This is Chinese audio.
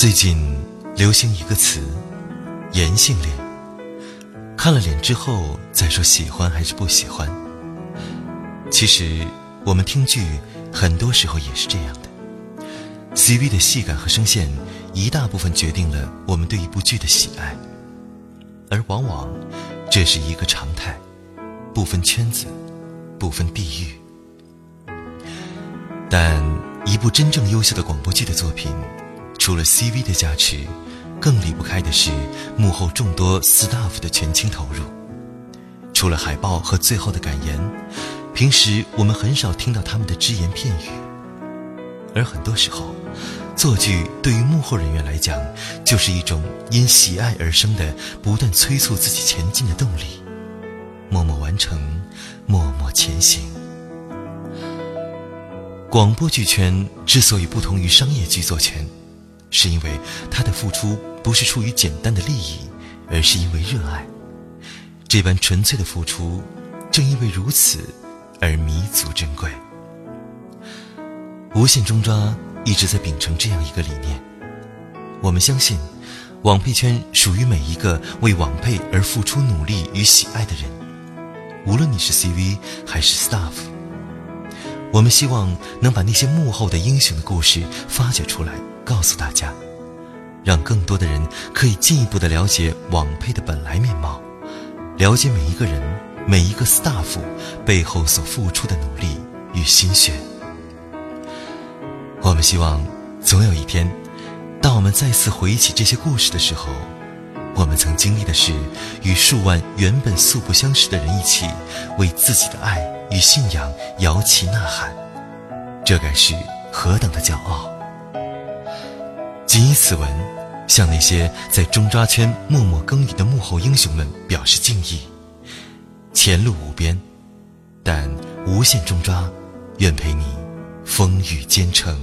最近流行一个词“颜性恋”，看了脸之后再说喜欢还是不喜欢。其实我们听剧很多时候也是这样的，CV 的戏感和声线一大部分决定了我们对一部剧的喜爱，而往往这是一个常态，不分圈子，不分地域。但一部真正优秀的广播剧的作品，除了 CV 的加持，更离不开的是幕后众多 staff 的全情投入。除了海报和最后的感言，平时我们很少听到他们的只言片语。而很多时候，做剧对于幕后人员来讲，就是一种因喜爱而生的不断催促自己前进的动力，默默完成，默默前行。广播剧圈之所以不同于商业剧作圈，是因为他的付出不是出于简单的利益，而是因为热爱。这般纯粹的付出，正因为如此而弥足珍贵。无限中抓一直在秉承这样一个理念：我们相信，网配圈属于每一个为网配而付出努力与喜爱的人，无论你是 CV 还是 staff。我们希望能把那些幕后的英雄的故事发掘出来，告诉大家，让更多的人可以进一步的了解网配的本来面貌，了解每一个人、每一个 staff 背后所付出的努力与心血。我们希望，总有一天，当我们再次回忆起这些故事的时候，我们曾经历的是与数万原本素不相识的人一起，为自己的爱。与信仰摇旗呐喊，这该是何等的骄傲！你以此文，向那些在中抓圈默默耕耘的幕后英雄们表示敬意。前路无边，但无限中抓，愿陪你风雨兼程。